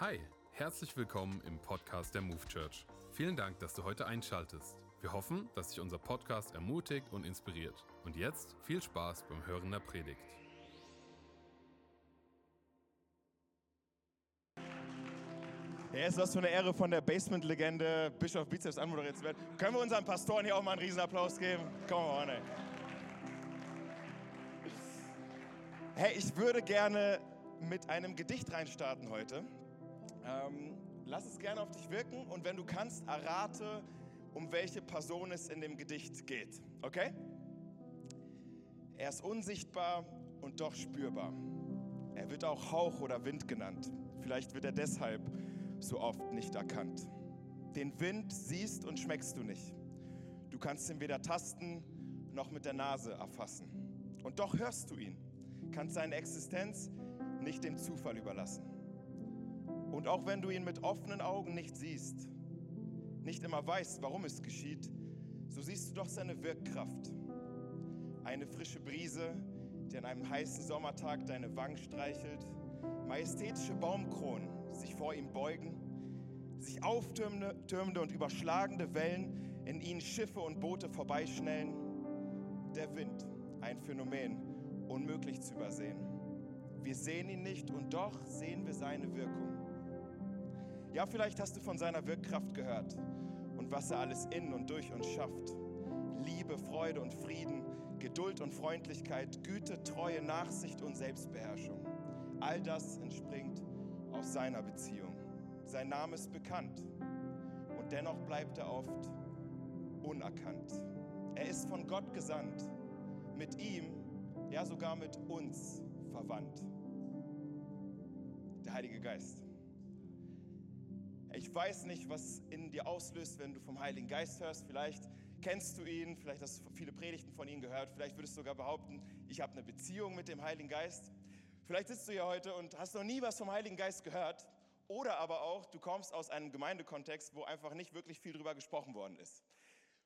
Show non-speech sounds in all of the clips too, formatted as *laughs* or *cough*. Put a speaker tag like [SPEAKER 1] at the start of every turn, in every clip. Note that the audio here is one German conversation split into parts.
[SPEAKER 1] Hi, herzlich willkommen im Podcast der Move Church. Vielen Dank, dass du heute einschaltest. Wir hoffen, dass dich unser Podcast ermutigt und inspiriert. Und jetzt viel Spaß beim Hören der Predigt.
[SPEAKER 2] Ja, ist was für eine Ehre von der Basement-Legende Bischof Bizeps anmoderiert zu werden. Können wir unseren Pastoren hier auch mal einen Riesenapplaus geben? Come on, ey. Hey, ich würde gerne mit einem Gedicht reinstarten heute. Ähm, lass es gerne auf dich wirken und wenn du kannst, errate, um welche Person es in dem Gedicht geht. Okay? Er ist unsichtbar und doch spürbar. Er wird auch Hauch oder Wind genannt. Vielleicht wird er deshalb so oft nicht erkannt. Den Wind siehst und schmeckst du nicht. Du kannst ihn weder tasten noch mit der Nase erfassen. Und doch hörst du ihn, kannst seine Existenz nicht dem Zufall überlassen. Und auch wenn du ihn mit offenen Augen nicht siehst, nicht immer weißt, warum es geschieht, so siehst du doch seine Wirkkraft. Eine frische Brise, die an einem heißen Sommertag deine Wangen streichelt, majestätische Baumkronen sich vor ihm beugen, sich auftürmende und überschlagende Wellen, in ihnen Schiffe und Boote vorbeischnellen. Der Wind, ein Phänomen, unmöglich zu übersehen. Wir sehen ihn nicht und doch sehen wir seine Wirkung. Ja, vielleicht hast du von seiner Wirkkraft gehört und was er alles in und durch uns schafft. Liebe, Freude und Frieden, Geduld und Freundlichkeit, Güte, Treue, Nachsicht und Selbstbeherrschung. All das entspringt aus seiner Beziehung. Sein Name ist bekannt und dennoch bleibt er oft unerkannt. Er ist von Gott gesandt, mit ihm, ja sogar mit uns verwandt. Der Heilige Geist. Ich weiß nicht, was in dir auslöst, wenn du vom Heiligen Geist hörst. Vielleicht kennst du ihn, vielleicht hast du viele Predigten von ihm gehört, vielleicht würdest du sogar behaupten, ich habe eine Beziehung mit dem Heiligen Geist. Vielleicht sitzt du hier heute und hast noch nie was vom Heiligen Geist gehört. Oder aber auch, du kommst aus einem Gemeindekontext, wo einfach nicht wirklich viel drüber gesprochen worden ist.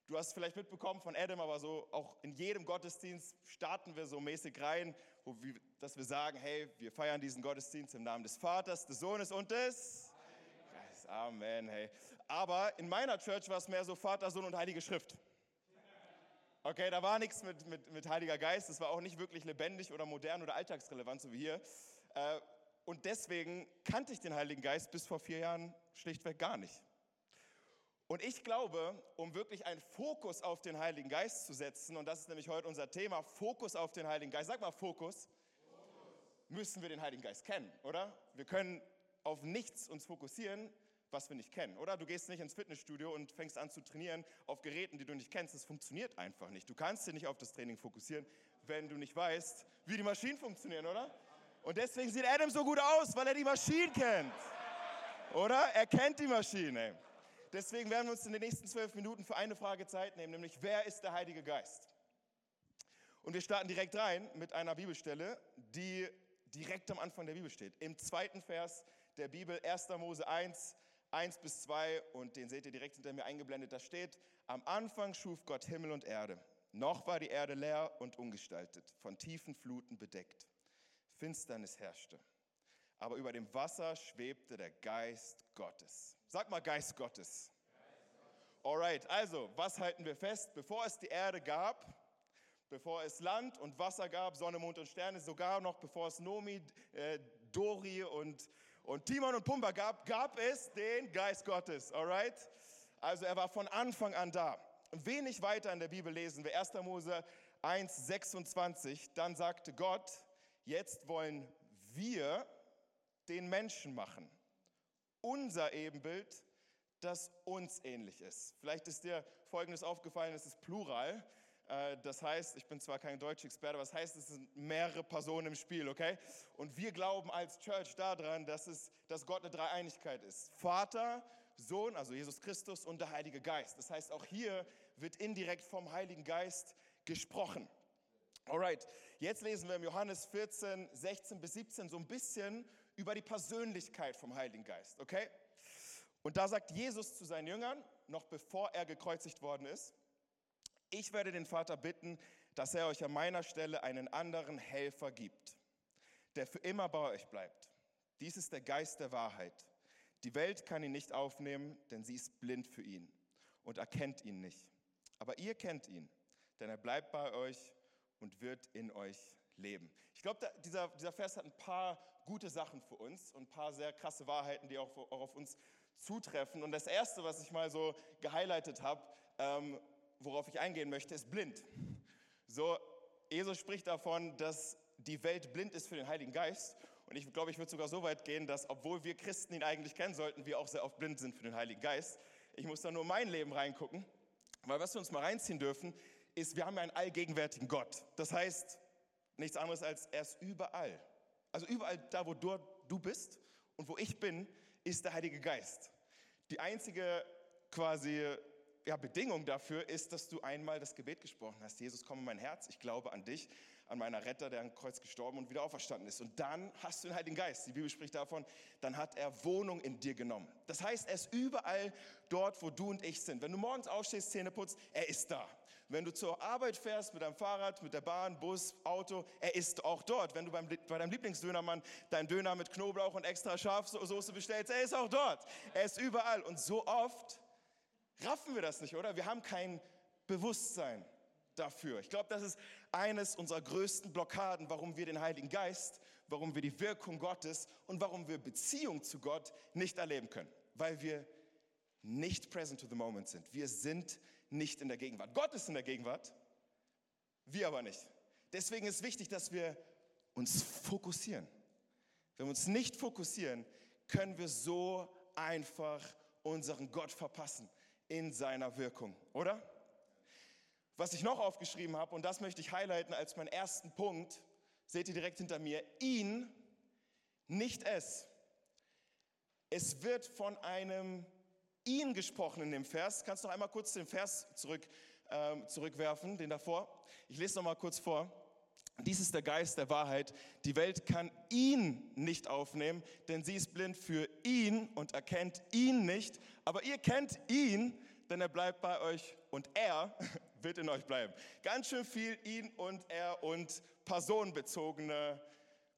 [SPEAKER 2] Du hast vielleicht mitbekommen von Adam, aber so auch in jedem Gottesdienst starten wir so mäßig rein, wir, dass wir sagen, hey, wir feiern diesen Gottesdienst im Namen des Vaters, des Sohnes und des Amen, hey. Aber in meiner Church war es mehr so Vater, Sohn und Heilige Schrift. Okay, da war nichts mit, mit, mit Heiliger Geist. Es war auch nicht wirklich lebendig oder modern oder alltagsrelevant, so wie hier. Äh, und deswegen kannte ich den Heiligen Geist bis vor vier Jahren schlichtweg gar nicht. Und ich glaube, um wirklich einen Fokus auf den Heiligen Geist zu setzen, und das ist nämlich heute unser Thema, Fokus auf den Heiligen Geist, sag mal Fokus, Fokus. müssen wir den Heiligen Geist kennen, oder? Wir können auf nichts uns fokussieren, was wir nicht kennen, oder? Du gehst nicht ins Fitnessstudio und fängst an zu trainieren auf Geräten, die du nicht kennst. Das funktioniert einfach nicht. Du kannst dich nicht auf das Training fokussieren, wenn du nicht weißt, wie die Maschinen funktionieren, oder? Und deswegen sieht Adam so gut aus, weil er die Maschinen kennt. Oder? Er kennt die Maschine. Deswegen werden wir uns in den nächsten zwölf Minuten für eine Frage Zeit nehmen, nämlich wer ist der Heilige Geist? Und wir starten direkt rein mit einer Bibelstelle, die direkt am Anfang der Bibel steht. Im zweiten Vers der Bibel, 1. Mose 1, 1 bis 2 und den seht ihr direkt hinter mir eingeblendet. Da steht, am Anfang schuf Gott Himmel und Erde. Noch war die Erde leer und ungestaltet, von tiefen Fluten bedeckt. Finsternis herrschte. Aber über dem Wasser schwebte der Geist Gottes. Sag mal Geist Gottes. Alright, also, was halten wir fest? Bevor es die Erde gab, bevor es Land und Wasser gab, Sonne, Mond und Sterne, sogar noch bevor es Nomi, äh, Dori und und Timon und Pumba gab, gab es den Geist Gottes, alright? Also er war von Anfang an da. Wenig weiter in der Bibel lesen wir 1. Mose 1, 26. Dann sagte Gott, jetzt wollen wir den Menschen machen. Unser Ebenbild, das uns ähnlich ist. Vielleicht ist dir Folgendes aufgefallen, es ist Plural. Äh, das heißt, ich bin zwar kein Deutsch-Experte, aber das heißt, es sind mehrere Personen im Spiel, okay? Und wir glauben als Church daran, dass, es, dass Gott eine Dreieinigkeit ist. Vater, Sohn, also Jesus Christus und der Heilige Geist. Das heißt, auch hier wird indirekt vom Heiligen Geist gesprochen. Alright, jetzt lesen wir im Johannes 14, 16 bis 17 so ein bisschen über die Persönlichkeit vom Heiligen Geist, okay? Und da sagt Jesus zu seinen Jüngern, noch bevor er gekreuzigt worden ist, ich werde den Vater bitten, dass er euch an meiner Stelle einen anderen Helfer gibt, der für immer bei euch bleibt. Dies ist der Geist der Wahrheit. Die Welt kann ihn nicht aufnehmen, denn sie ist blind für ihn und erkennt ihn nicht. Aber ihr kennt ihn, denn er bleibt bei euch und wird in euch leben. Ich glaube, dieser, dieser Vers hat ein paar gute Sachen für uns und ein paar sehr krasse Wahrheiten, die auch, auch auf uns zutreffen. Und das Erste, was ich mal so gehighlightet habe, ähm, worauf ich eingehen möchte, ist blind. So, Jesus spricht davon, dass die Welt blind ist für den Heiligen Geist. Und ich glaube, ich würde sogar so weit gehen, dass, obwohl wir Christen ihn eigentlich kennen sollten, wir auch sehr oft blind sind für den Heiligen Geist. Ich muss da nur mein Leben reingucken. Weil was wir uns mal reinziehen dürfen, ist, wir haben ja einen allgegenwärtigen Gott. Das heißt, nichts anderes als er ist überall. Also überall da, wo du, du bist und wo ich bin, ist der Heilige Geist. Die einzige quasi ja, Bedingung dafür ist, dass du einmal das Gebet gesprochen hast. Jesus, komm in mein Herz, ich glaube an dich, an meiner Retter, der am Kreuz gestorben und wieder auferstanden ist. Und dann hast du den Heiligen Geist. Die Bibel spricht davon, dann hat er Wohnung in dir genommen. Das heißt, er ist überall dort, wo du und ich sind. Wenn du morgens aufstehst, Zähne putzt, er ist da. Wenn du zur Arbeit fährst mit deinem Fahrrad, mit der Bahn, Bus, Auto, er ist auch dort. Wenn du beim, bei deinem Lieblingsdönermann deinen Döner mit Knoblauch und extra Schafsoße bestellst, er ist auch dort. Er ist überall. Und so oft raffen wir das nicht, oder? Wir haben kein Bewusstsein dafür. Ich glaube, das ist eines unserer größten Blockaden, warum wir den Heiligen Geist, warum wir die Wirkung Gottes und warum wir Beziehung zu Gott nicht erleben können. Weil wir nicht present to the moment sind. Wir sind nicht in der Gegenwart. Gott ist in der Gegenwart, wir aber nicht. Deswegen ist wichtig, dass wir uns fokussieren. Wenn wir uns nicht fokussieren, können wir so einfach unseren Gott verpassen in seiner Wirkung, oder? Was ich noch aufgeschrieben habe, und das möchte ich highlighten als meinen ersten Punkt, seht ihr direkt hinter mir, ihn, nicht es. Es wird von einem ihn gesprochen in dem Vers. Kannst du noch einmal kurz den Vers zurück, ähm, zurückwerfen, den davor? Ich lese noch mal kurz vor. Dies ist der Geist der Wahrheit. Die Welt kann ihn nicht aufnehmen, denn sie ist blind für ihn und erkennt ihn nicht. Aber ihr kennt ihn, denn er bleibt bei euch und er *laughs* wird in euch bleiben. Ganz schön viel ihn und er und personenbezogene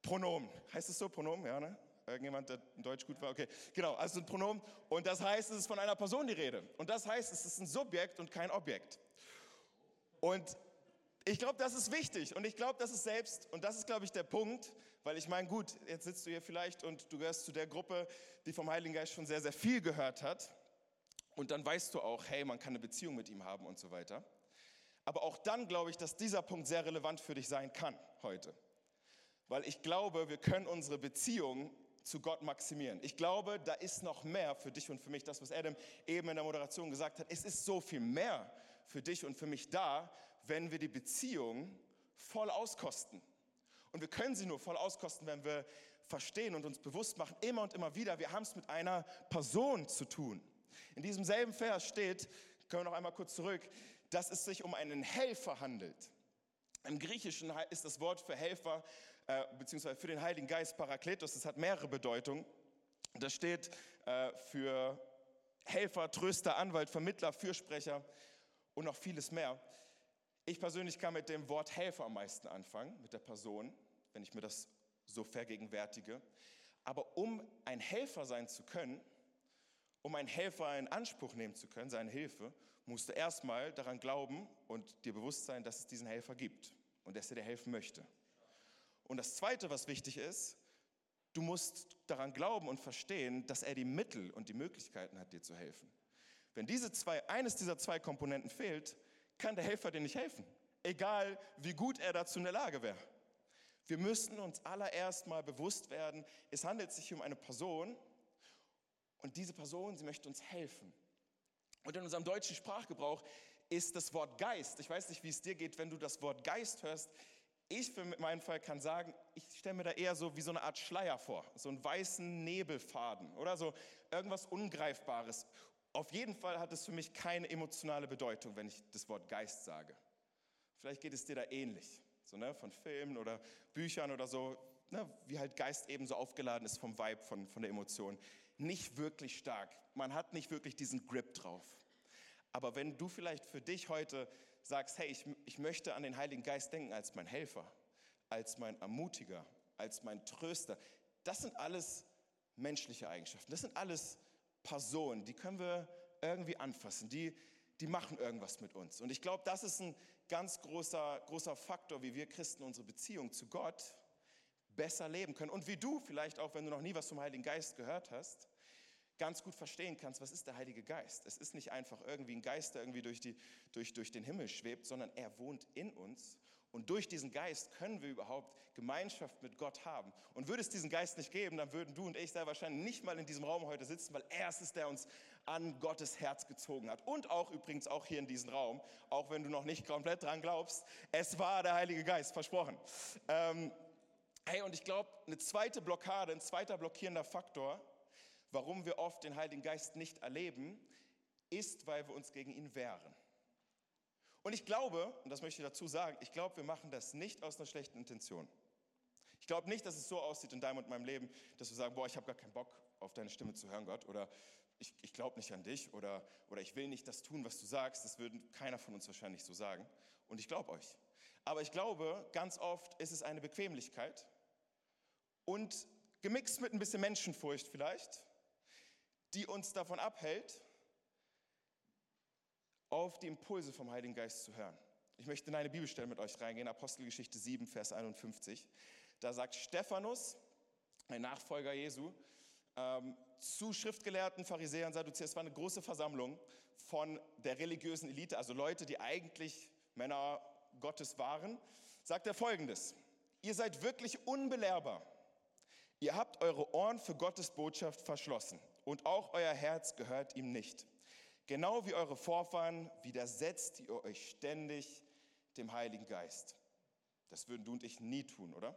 [SPEAKER 2] Pronomen. Heißt es so, Pronomen? Ja, ne? Irgendjemand, der in Deutsch gut war? Okay, genau, also ein Pronomen. Und das heißt, es ist von einer Person die Rede. Und das heißt, es ist ein Subjekt und kein Objekt. Und ich glaube, das ist wichtig. Und ich glaube, das ist selbst, und das ist, glaube ich, der Punkt, weil ich meine, gut, jetzt sitzt du hier vielleicht und du gehörst zu der Gruppe, die vom Heiligen Geist schon sehr, sehr viel gehört hat. Und dann weißt du auch, hey, man kann eine Beziehung mit ihm haben und so weiter. Aber auch dann glaube ich, dass dieser Punkt sehr relevant für dich sein kann heute. Weil ich glaube, wir können unsere Beziehung zu Gott maximieren. Ich glaube, da ist noch mehr für dich und für mich. Das, was Adam eben in der Moderation gesagt hat, es ist so viel mehr für dich und für mich da, wenn wir die Beziehung voll auskosten. Und wir können sie nur voll auskosten, wenn wir verstehen und uns bewusst machen, immer und immer wieder, wir haben es mit einer Person zu tun. In diesem selben Vers steht, können wir noch einmal kurz zurück, dass es sich um einen Helfer handelt. Im Griechischen ist das Wort für Helfer, äh, beziehungsweise für den Heiligen Geist Parakletos, das hat mehrere Bedeutungen. Das steht äh, für Helfer, Tröster, Anwalt, Vermittler, Fürsprecher und noch vieles mehr. Ich persönlich kann mit dem Wort Helfer am meisten anfangen, mit der Person, wenn ich mir das so vergegenwärtige. Aber um ein Helfer sein zu können, um einen Helfer in Anspruch nehmen zu können, seine Hilfe, musst du erstmal daran glauben und dir bewusst sein, dass es diesen Helfer gibt und dass er dir helfen möchte. Und das Zweite, was wichtig ist, du musst daran glauben und verstehen, dass er die Mittel und die Möglichkeiten hat, dir zu helfen. Wenn diese zwei, eines dieser zwei Komponenten fehlt, kann der Helfer dir nicht helfen, egal wie gut er dazu in der Lage wäre. Wir müssen uns allererst mal bewusst werden, es handelt sich um eine Person, und diese Person, sie möchte uns helfen. Und in unserem deutschen Sprachgebrauch ist das Wort Geist, ich weiß nicht, wie es dir geht, wenn du das Wort Geist hörst, ich für meinen Fall kann sagen, ich stelle mir da eher so wie so eine Art Schleier vor, so einen weißen Nebelfaden oder so irgendwas Ungreifbares. Auf jeden Fall hat es für mich keine emotionale Bedeutung, wenn ich das Wort Geist sage. Vielleicht geht es dir da ähnlich, so ne, von Filmen oder Büchern oder so, ne, wie halt Geist eben so aufgeladen ist vom Vibe, von, von der Emotion nicht wirklich stark. Man hat nicht wirklich diesen Grip drauf. Aber wenn du vielleicht für dich heute sagst, hey, ich, ich möchte an den Heiligen Geist denken als mein Helfer, als mein Ermutiger, als mein Tröster, das sind alles menschliche Eigenschaften. Das sind alles Personen, die können wir irgendwie anfassen, die, die machen irgendwas mit uns. Und ich glaube, das ist ein ganz großer, großer Faktor, wie wir Christen unsere Beziehung zu Gott besser leben können. Und wie du vielleicht auch, wenn du noch nie was vom Heiligen Geist gehört hast, ganz gut verstehen kannst, was ist der Heilige Geist. Es ist nicht einfach irgendwie ein Geist, der irgendwie durch, die, durch, durch den Himmel schwebt, sondern er wohnt in uns. Und durch diesen Geist können wir überhaupt Gemeinschaft mit Gott haben. Und würde es diesen Geist nicht geben, dann würden du und ich sehr wahrscheinlich nicht mal in diesem Raum heute sitzen, weil er ist es, der uns an Gottes Herz gezogen hat. Und auch übrigens auch hier in diesem Raum, auch wenn du noch nicht komplett dran glaubst, es war der Heilige Geist, versprochen. Ähm, hey, und ich glaube, eine zweite Blockade, ein zweiter blockierender Faktor, warum wir oft den Heiligen Geist nicht erleben, ist, weil wir uns gegen ihn wehren. Und ich glaube, und das möchte ich dazu sagen, ich glaube, wir machen das nicht aus einer schlechten Intention. Ich glaube nicht, dass es so aussieht in deinem und meinem Leben, dass wir sagen, boah, ich habe gar keinen Bock auf deine Stimme zu hören, Gott, oder ich, ich glaube nicht an dich, oder, oder ich will nicht das tun, was du sagst. Das würde keiner von uns wahrscheinlich so sagen. Und ich glaube euch. Aber ich glaube, ganz oft ist es eine Bequemlichkeit und gemixt mit ein bisschen Menschenfurcht vielleicht, die uns davon abhält, auf die Impulse vom Heiligen Geist zu hören. Ich möchte in eine Bibelstelle mit euch reingehen, Apostelgeschichte 7, Vers 51. Da sagt Stephanus, ein Nachfolger Jesu, ähm, zu Schriftgelehrten, Pharisäern, Sadduzäern, es war eine große Versammlung von der religiösen Elite, also Leute, die eigentlich Männer Gottes waren, sagt er folgendes, ihr seid wirklich unbelehrbar. Ihr habt eure Ohren für Gottes Botschaft verschlossen und auch euer Herz gehört ihm nicht. Genau wie eure Vorfahren widersetzt ihr euch ständig dem Heiligen Geist. Das würden du und ich nie tun, oder?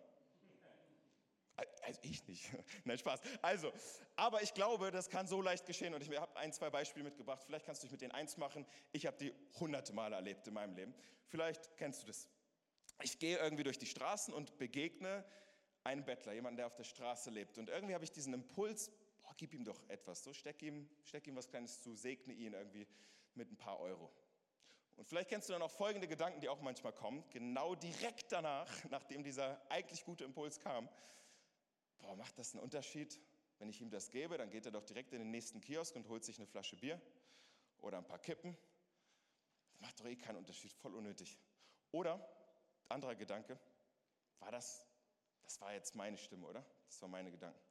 [SPEAKER 2] Also ich nicht. *laughs* Nein, Spaß. Also, aber ich glaube, das kann so leicht geschehen und ich habe ein, zwei Beispiele mitgebracht. Vielleicht kannst du dich mit denen eins machen. Ich habe die hunderte Male erlebt in meinem Leben. Vielleicht kennst du das. Ich gehe irgendwie durch die Straßen und begegne einen Bettler, jemanden, der auf der Straße lebt. Und irgendwie habe ich diesen Impuls, gib ihm doch etwas, so steck ihm, steck ihm was Kleines zu, segne ihn irgendwie mit ein paar Euro. Und vielleicht kennst du dann auch folgende Gedanken, die auch manchmal kommen, genau direkt danach, nachdem dieser eigentlich gute Impuls kam. Boah, macht das einen Unterschied? Wenn ich ihm das gebe, dann geht er doch direkt in den nächsten Kiosk und holt sich eine Flasche Bier oder ein paar Kippen. Das macht doch eh keinen Unterschied, voll unnötig. Oder, anderer Gedanke, war das, das war jetzt meine Stimme, oder? Das waren meine Gedanken.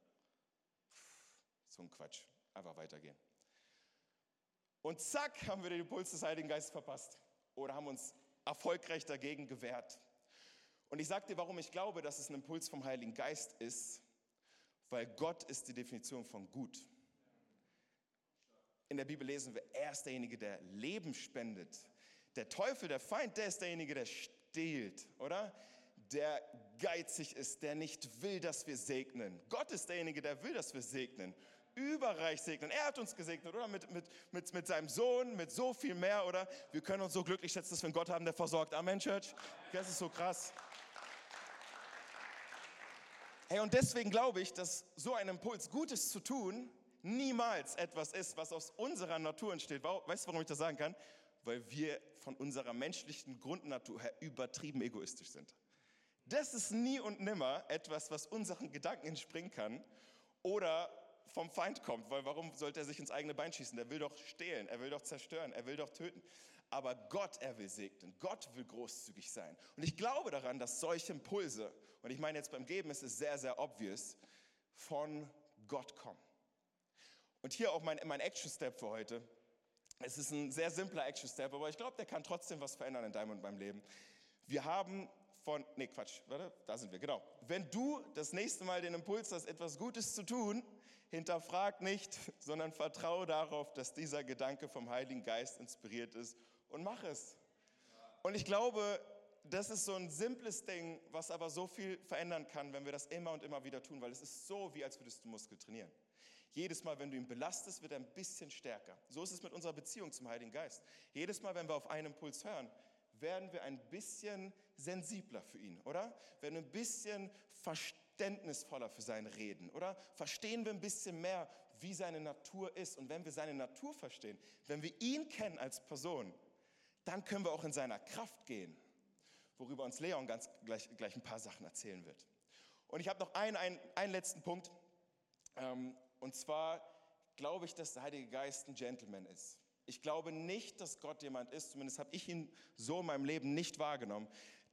[SPEAKER 2] So ein Quatsch. Einfach weitergehen. Und zack, haben wir den Impuls des Heiligen Geistes verpasst. Oder haben uns erfolgreich dagegen gewehrt. Und ich sage dir, warum ich glaube, dass es ein Impuls vom Heiligen Geist ist. Weil Gott ist die Definition von gut. In der Bibel lesen wir, er ist derjenige, der Leben spendet. Der Teufel, der Feind, der ist derjenige, der stehlt, oder? Der geizig ist, der nicht will, dass wir segnen. Gott ist derjenige, der will, dass wir segnen überreich segnen. Er hat uns gesegnet, oder? Mit, mit, mit, mit seinem Sohn, mit so viel mehr, oder? Wir können uns so glücklich schätzen, dass wir einen Gott haben, der versorgt. Amen, Church. Das ist so krass. Hey, und deswegen glaube ich, dass so ein Impuls, Gutes zu tun, niemals etwas ist, was aus unserer Natur entsteht. Weißt du, warum ich das sagen kann? Weil wir von unserer menschlichen Grundnatur her übertrieben egoistisch sind. Das ist nie und nimmer etwas, was unseren Gedanken entspringen kann oder vom Feind kommt, weil warum sollte er sich ins eigene Bein schießen? Er will doch stehlen, er will doch zerstören, er will doch töten. Aber Gott, er will segnen, Gott will großzügig sein. Und ich glaube daran, dass solche Impulse, und ich meine jetzt beim Geben ist es sehr, sehr obvious, von Gott kommen. Und hier auch mein, mein Action-Step für heute. Es ist ein sehr simpler Action-Step, aber ich glaube, der kann trotzdem was verändern in deinem und meinem Leben. Wir haben von, nee, Quatsch, warte, da sind wir, genau. Wenn du das nächste Mal den Impuls hast, etwas Gutes zu tun, hinterfrag nicht, *laughs* sondern vertraue darauf, dass dieser Gedanke vom Heiligen Geist inspiriert ist und mach es. Und ich glaube, das ist so ein simples Ding, was aber so viel verändern kann, wenn wir das immer und immer wieder tun, weil es ist so, wie als würdest du Muskel trainieren. Jedes Mal, wenn du ihn belastest, wird er ein bisschen stärker. So ist es mit unserer Beziehung zum Heiligen Geist. Jedes Mal, wenn wir auf einen Impuls hören, werden wir ein bisschen sensibler für ihn, oder? Werden ein bisschen verständnisvoller für sein Reden, oder? Verstehen wir ein bisschen mehr, wie seine Natur ist. Und wenn wir seine Natur verstehen, wenn wir ihn kennen als Person, dann können wir auch in seiner Kraft gehen, worüber uns Leon ganz gleich, gleich ein paar Sachen erzählen wird. Und ich habe noch einen, einen, einen letzten Punkt. Ähm, und zwar glaube ich, dass der Heilige Geist ein Gentleman ist. Ich glaube nicht, dass Gott jemand ist, zumindest habe ich ihn so in meinem Leben nicht wahrgenommen,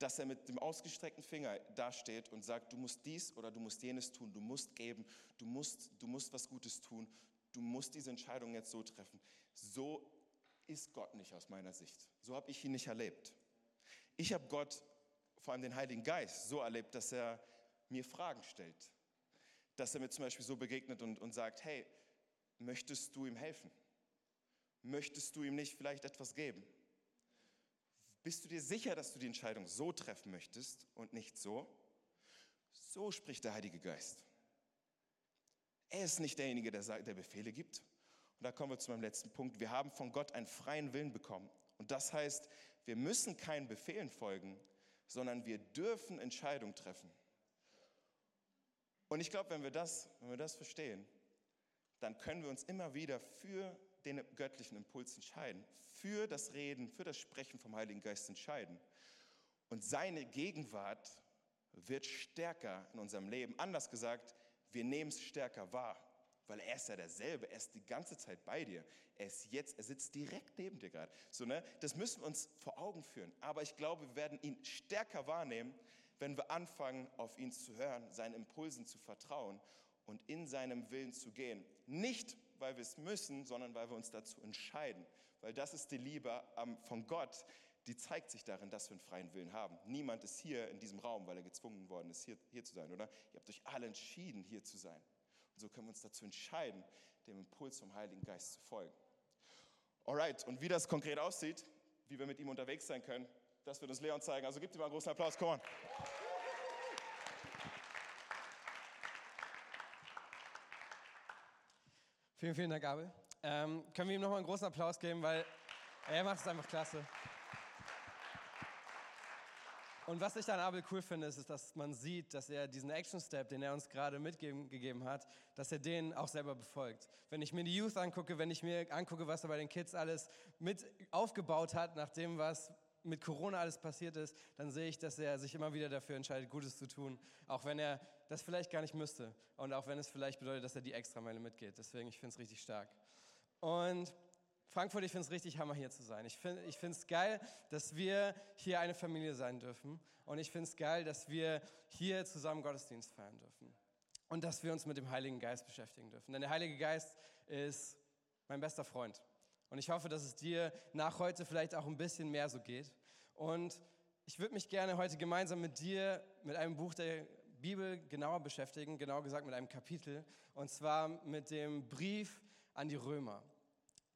[SPEAKER 2] dass er mit dem ausgestreckten Finger dasteht und sagt, du musst dies oder du musst jenes tun, du musst geben, du musst, du musst was Gutes tun, du musst diese Entscheidung jetzt so treffen. So ist Gott nicht aus meiner Sicht. So habe ich ihn nicht erlebt. Ich habe Gott, vor allem den Heiligen Geist, so erlebt, dass er mir Fragen stellt. Dass er mir zum Beispiel so begegnet und, und sagt, hey, möchtest du ihm helfen? Möchtest du ihm nicht vielleicht etwas geben? Bist du dir sicher, dass du die Entscheidung so treffen möchtest und nicht so? So spricht der Heilige Geist. Er ist nicht derjenige, der, der Befehle gibt. Und da kommen wir zu meinem letzten Punkt. Wir haben von Gott einen freien Willen bekommen. Und das heißt, wir müssen keinen Befehlen folgen, sondern wir dürfen Entscheidungen treffen. Und ich glaube, wenn wenn wir das verstehen, dann können wir uns immer wieder für den göttlichen Impuls entscheiden, für das Reden, für das Sprechen vom Heiligen Geist entscheiden. Und seine Gegenwart wird stärker in unserem Leben. Anders gesagt, wir nehmen es stärker wahr, weil er ist ja derselbe, er ist die ganze Zeit bei dir. Er ist jetzt, er sitzt direkt neben dir gerade. So, ne? Das müssen wir uns vor Augen führen. Aber ich glaube, wir werden ihn stärker wahrnehmen, wenn wir anfangen, auf ihn zu hören, seinen Impulsen zu vertrauen und in seinem Willen zu gehen. Nicht, weil wir es müssen, sondern weil wir uns dazu entscheiden. Weil das ist die Liebe von Gott, die zeigt sich darin, dass wir einen freien Willen haben. Niemand ist hier in diesem Raum, weil er gezwungen worden ist, hier, hier zu sein, oder? Ihr habt euch alle entschieden, hier zu sein. Und so können wir uns dazu entscheiden, dem Impuls vom Heiligen Geist zu folgen. Alright, und wie das konkret aussieht, wie wir mit ihm unterwegs sein können, das wird uns Leon zeigen. Also gebt ihm mal einen großen Applaus, come on.
[SPEAKER 3] Vielen, vielen Dank, Abel. Ähm, können wir ihm nochmal einen großen Applaus geben, weil er macht es einfach klasse. Und was ich an Abel cool finde, ist, ist, dass man sieht, dass er diesen Action-Step, den er uns gerade mitgegeben hat, dass er den auch selber befolgt. Wenn ich mir die Youth angucke, wenn ich mir angucke, was er bei den Kids alles mit aufgebaut hat, nach dem, was mit Corona alles passiert ist, dann sehe ich, dass er sich immer wieder dafür entscheidet, Gutes zu tun, auch wenn er das vielleicht gar nicht müsste und auch wenn es vielleicht bedeutet, dass er die Extrameile mitgeht. Deswegen, ich finde es richtig stark. Und Frankfurt, ich finde es richtig hammer, hier zu sein. Ich finde ich es geil, dass wir hier eine Familie sein dürfen. Und ich finde es geil, dass wir hier zusammen Gottesdienst feiern dürfen. Und dass wir uns mit dem Heiligen Geist beschäftigen dürfen. Denn der Heilige Geist ist mein bester Freund. Und ich hoffe, dass es dir nach heute vielleicht auch ein bisschen mehr so geht. Und ich würde mich gerne heute gemeinsam mit dir mit einem Buch der Bibel genauer beschäftigen, genauer gesagt mit einem Kapitel, und zwar mit dem Brief an die Römer.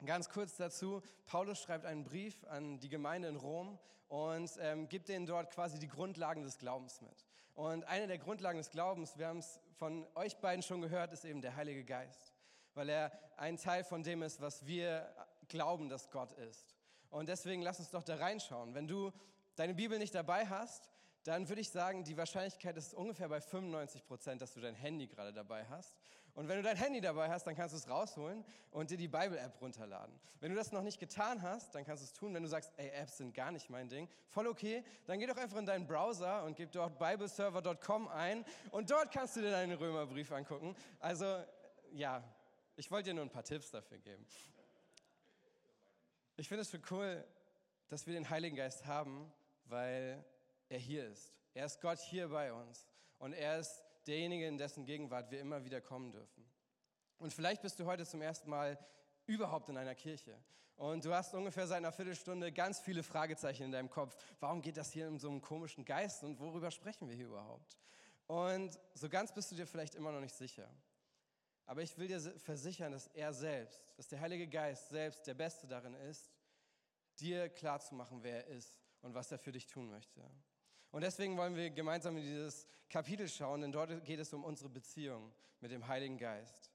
[SPEAKER 3] Ganz kurz dazu, Paulus schreibt einen Brief an die Gemeinde in Rom und ähm, gibt denen dort quasi die Grundlagen des Glaubens mit. Und eine der Grundlagen des Glaubens, wir haben es von euch beiden schon gehört, ist eben der Heilige Geist, weil er ein Teil von dem ist, was wir glauben, dass Gott ist. Und deswegen lass uns doch da reinschauen. Wenn du deine Bibel nicht dabei hast, dann würde ich sagen, die Wahrscheinlichkeit ist ungefähr bei 95 Prozent, dass du dein Handy gerade dabei hast. Und wenn du dein Handy dabei hast, dann kannst du es rausholen und dir die Bible-App runterladen. Wenn du das noch nicht getan hast, dann kannst du es tun. Wenn du sagst, ey, Apps sind gar nicht mein Ding, voll okay, dann geh doch einfach in deinen Browser und gib dort bibleserver.com ein und dort kannst du dir deinen Römerbrief angucken. Also, ja, ich wollte dir nur ein paar Tipps dafür geben. Ich finde es schon cool, dass wir den Heiligen Geist haben, weil er hier ist. Er ist Gott hier bei uns und er ist derjenige, in dessen Gegenwart wir immer wieder kommen dürfen. Und vielleicht bist du heute zum ersten Mal überhaupt in einer Kirche und du hast ungefähr seit einer Viertelstunde ganz viele Fragezeichen in deinem Kopf. Warum geht das hier in so einem komischen Geist und worüber sprechen wir hier überhaupt? Und so ganz bist du dir vielleicht immer noch nicht sicher. Aber ich will dir versichern, dass er selbst, dass der Heilige Geist selbst der Beste darin ist, dir klarzumachen, wer er ist und was er für dich tun möchte. Und deswegen wollen wir gemeinsam in dieses Kapitel schauen, denn dort geht es um unsere Beziehung mit dem Heiligen Geist,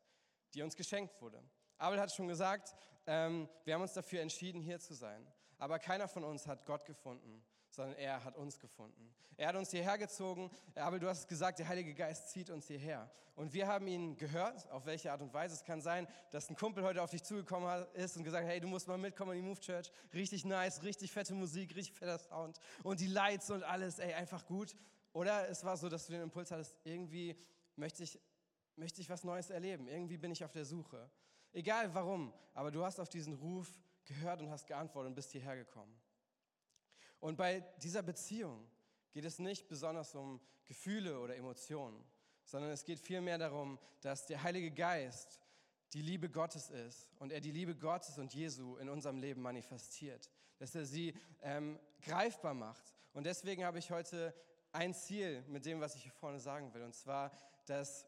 [SPEAKER 3] die uns geschenkt wurde. Abel hat schon gesagt, ähm, wir haben uns dafür entschieden, hier zu sein. Aber keiner von uns hat Gott gefunden sondern er hat uns gefunden. Er hat uns hierher gezogen. Aber du hast gesagt, der Heilige Geist zieht uns hierher. Und wir haben ihn gehört, auf welche Art und Weise. Es kann sein, dass ein Kumpel heute auf dich zugekommen ist und gesagt, hey, du musst mal mitkommen in die Move Church. Richtig nice, richtig fette Musik, richtig fetter Sound und die Lights und alles, ey, einfach gut. Oder es war so, dass du den Impuls hattest, irgendwie möchte ich möchte ich was Neues erleben. Irgendwie bin ich auf der Suche. Egal warum, aber du hast auf diesen Ruf gehört und hast geantwortet und bist hierher gekommen. Und bei dieser Beziehung geht es nicht besonders um Gefühle oder Emotionen, sondern es geht vielmehr darum, dass der Heilige Geist die Liebe Gottes ist und er die Liebe Gottes und Jesu in unserem Leben manifestiert, dass er sie ähm, greifbar macht. Und deswegen habe ich heute ein Ziel mit dem, was ich hier vorne sagen will, und zwar, dass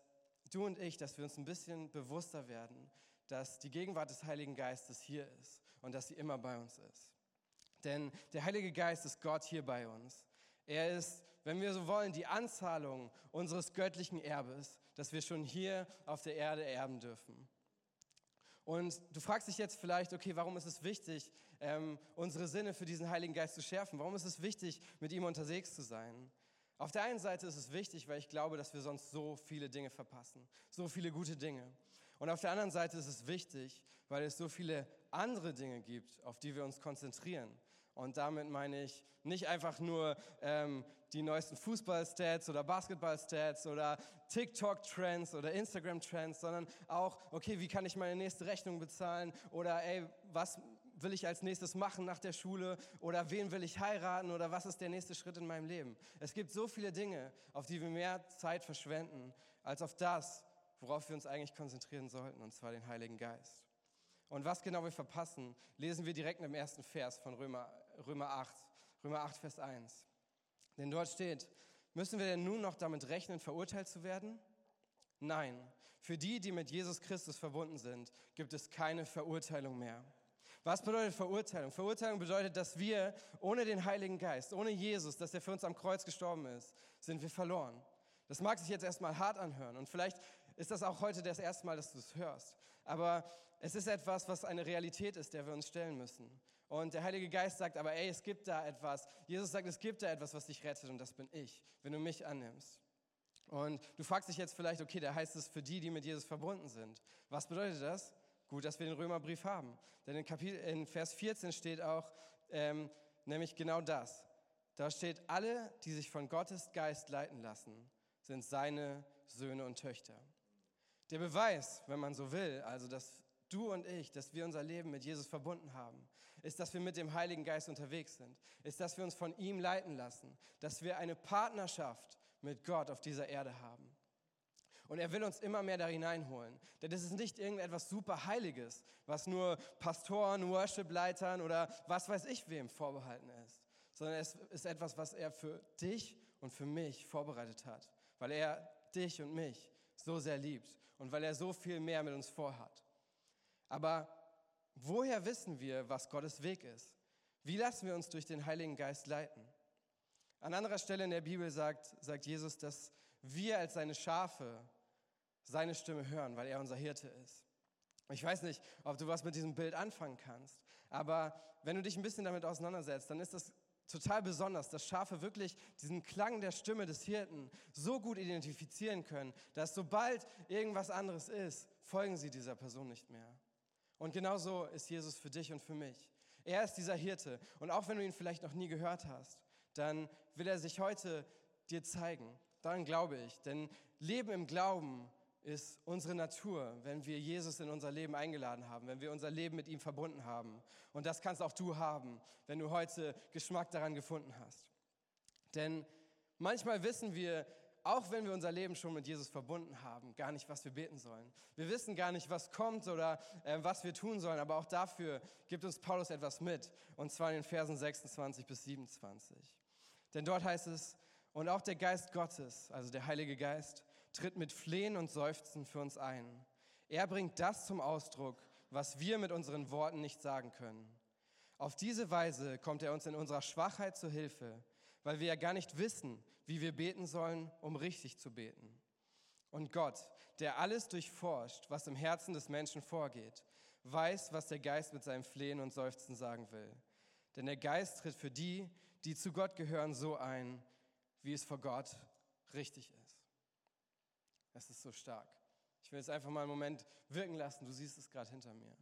[SPEAKER 3] du und ich, dass wir uns ein bisschen bewusster werden, dass die Gegenwart des Heiligen Geistes hier ist und dass sie immer bei uns ist. Denn der Heilige Geist ist Gott hier bei uns. Er ist, wenn wir so wollen, die Anzahlung unseres göttlichen Erbes, das wir schon hier auf der Erde erben dürfen. Und du fragst dich jetzt vielleicht, okay, warum ist es wichtig, ähm, unsere Sinne für diesen Heiligen Geist zu schärfen? Warum ist es wichtig, mit ihm unterwegs zu sein? Auf der einen Seite ist es wichtig, weil ich glaube, dass wir sonst so viele Dinge verpassen, so viele gute Dinge. Und auf der anderen Seite ist es wichtig, weil es so viele andere Dinge gibt, auf die wir uns konzentrieren. Und damit meine ich nicht einfach nur ähm, die neuesten Fußball-Stats oder Basketball-Stats oder TikTok-Trends oder Instagram-Trends, sondern auch, okay, wie kann ich meine nächste Rechnung bezahlen oder ey, was will ich als nächstes machen nach der Schule oder wen will ich heiraten oder was ist der nächste Schritt in meinem Leben. Es gibt so viele Dinge, auf die wir mehr Zeit verschwenden, als auf das, worauf wir uns eigentlich konzentrieren sollten, und zwar den Heiligen Geist. Und was genau wir verpassen, lesen wir direkt im ersten Vers von Römer, Römer 8, Römer 8, Vers 1. Denn dort steht, müssen wir denn nun noch damit rechnen, verurteilt zu werden? Nein, für die, die mit Jesus Christus verbunden sind, gibt es keine Verurteilung mehr. Was bedeutet Verurteilung? Verurteilung bedeutet, dass wir ohne den Heiligen Geist, ohne Jesus, dass er für uns am Kreuz gestorben ist, sind wir verloren. Das mag sich jetzt erstmal hart anhören und vielleicht ist das auch heute das erste Mal, dass du es hörst. Aber es ist etwas, was eine Realität ist, der wir uns stellen müssen. Und der Heilige Geist sagt aber, ey, es gibt da etwas. Jesus sagt, es gibt da etwas, was dich rettet und das bin ich, wenn du mich annimmst. Und du fragst dich jetzt vielleicht, okay, da heißt es für die, die mit Jesus verbunden sind. Was bedeutet das? Gut, dass wir den Römerbrief haben. Denn in, Kapitel, in Vers 14 steht auch ähm, nämlich genau das. Da steht, alle, die sich von Gottes Geist leiten lassen, sind seine Söhne und Töchter. Der Beweis, wenn man so will, also dass du und ich, dass wir unser Leben mit Jesus verbunden haben, ist, dass wir mit dem Heiligen Geist unterwegs sind, ist, dass wir uns von ihm leiten lassen, dass wir eine Partnerschaft mit Gott auf dieser Erde haben. Und er will uns immer mehr da hineinholen. Denn es ist nicht irgendetwas super Heiliges, was nur Pastoren, Worship-Leitern oder was weiß ich wem vorbehalten ist, sondern es ist etwas, was er für dich und für mich vorbereitet hat, weil er dich und mich so sehr liebt und weil er so viel mehr mit uns vorhat. Aber woher wissen wir, was Gottes Weg ist? Wie lassen wir uns durch den Heiligen Geist leiten? An anderer Stelle in der Bibel sagt, sagt Jesus, dass wir als seine Schafe seine Stimme hören, weil er unser Hirte ist. Ich weiß nicht, ob du was mit diesem Bild anfangen kannst, aber wenn du dich ein bisschen damit auseinandersetzt, dann ist das total besonders, dass Schafe wirklich diesen Klang der Stimme des Hirten so gut identifizieren können, dass sobald irgendwas anderes ist, folgen sie dieser Person nicht mehr. Und genauso ist Jesus für dich und für mich. Er ist dieser Hirte. Und auch wenn du ihn vielleicht noch nie gehört hast, dann will er sich heute dir zeigen. Daran glaube ich. Denn Leben im Glauben ist unsere Natur, wenn wir Jesus in unser Leben eingeladen haben, wenn wir unser Leben mit ihm verbunden haben. Und das kannst auch du haben, wenn du heute Geschmack daran gefunden hast. Denn manchmal wissen wir, auch wenn wir unser Leben schon mit Jesus verbunden haben, gar nicht, was wir beten sollen. Wir wissen gar nicht, was kommt oder äh, was wir tun sollen, aber auch dafür gibt uns Paulus etwas mit, und zwar in den Versen 26 bis 27. Denn dort heißt es, und auch der Geist Gottes, also der Heilige Geist, tritt mit Flehen und Seufzen für uns ein. Er bringt das zum Ausdruck, was wir mit unseren Worten nicht sagen können. Auf diese Weise kommt er uns in unserer Schwachheit zu Hilfe, weil wir ja gar nicht wissen, wie wir beten sollen, um richtig zu beten. Und Gott, der alles durchforscht, was im Herzen des Menschen vorgeht, weiß, was der Geist mit seinem Flehen und Seufzen sagen will. Denn der Geist tritt für die, die zu Gott gehören, so ein, wie es vor Gott richtig ist. Es ist so stark. Ich will es einfach mal einen Moment wirken lassen. Du siehst es gerade hinter mir.